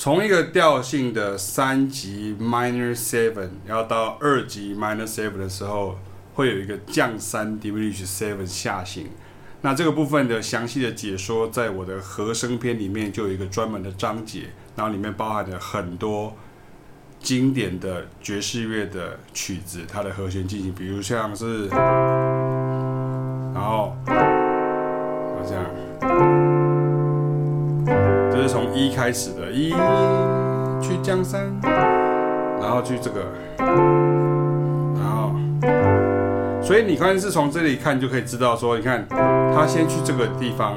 从一个调性的三级 minor seven 要到二级 minor seven 的时候，会有一个降三 diminished seven 下行。那这个部分的详细的解说，在我的和声篇里面就有一个专门的章节，然后里面包含了很多经典的爵士乐的曲子，它的和弦进行，比如像是，然后，一开始的，一去江山，然后去这个，然后，所以你看是从这里看就可以知道说，你看他先去这个地方，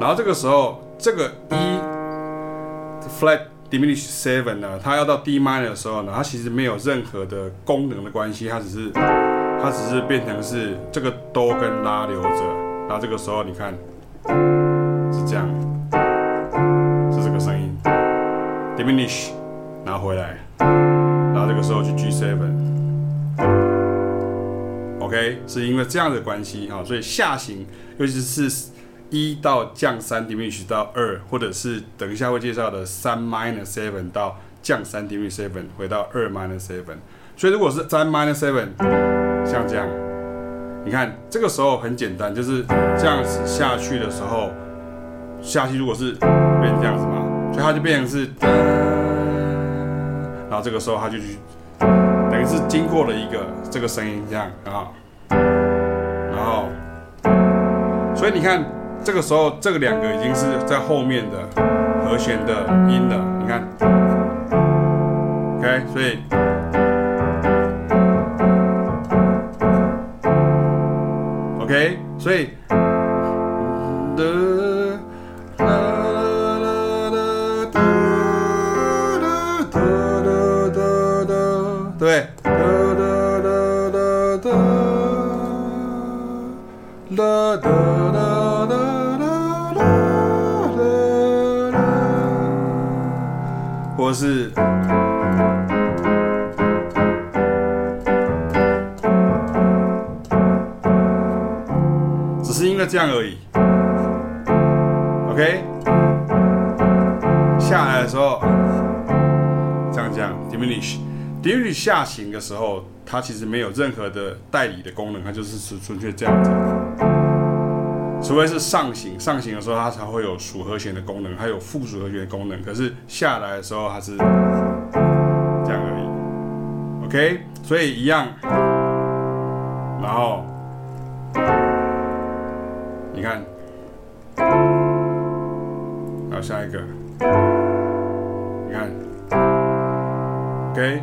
然后这个时候这个一 flat。Diminished seven 呢，它要到 D minor 的时候呢，它其实没有任何的功能的关系，它只是它只是变成是这个哆跟拉留着，然后这个时候你看是这样，diminish，拿回来，然后这个时候去 G seven，OK，是因为这样的关系啊，所以下行尤其是。一到降三 Diminish 到二，或者是等一下会介绍的三 Minus seven 到降三 Diminish seven 回到二 Minus seven。所以如果是三 Minus seven，像这样，你看这个时候很简单，就是这样子下去的时候，下去如果是变成这样子嘛，所以它就变成是，然后这个时候它就去，等于是经过了一个这个声音这样啊，然后，所以你看。这个时候，这个两个已经是在后面的和弦的音了。你看，OK，所以，OK，所以，的，哒，啦哒哒。或是，只是因为这样而已。OK，下来的时候，这样这样，diminish，diminish 下行的时候，它其实没有任何的代理的功能，它就是纯纯粹这样子。除非是上行，上行的时候它才会有属和弦的功能，还有附属和弦的功能。可是下来的时候它是这样而已。OK，所以一样。然后你看，然后下一个，你看，OK。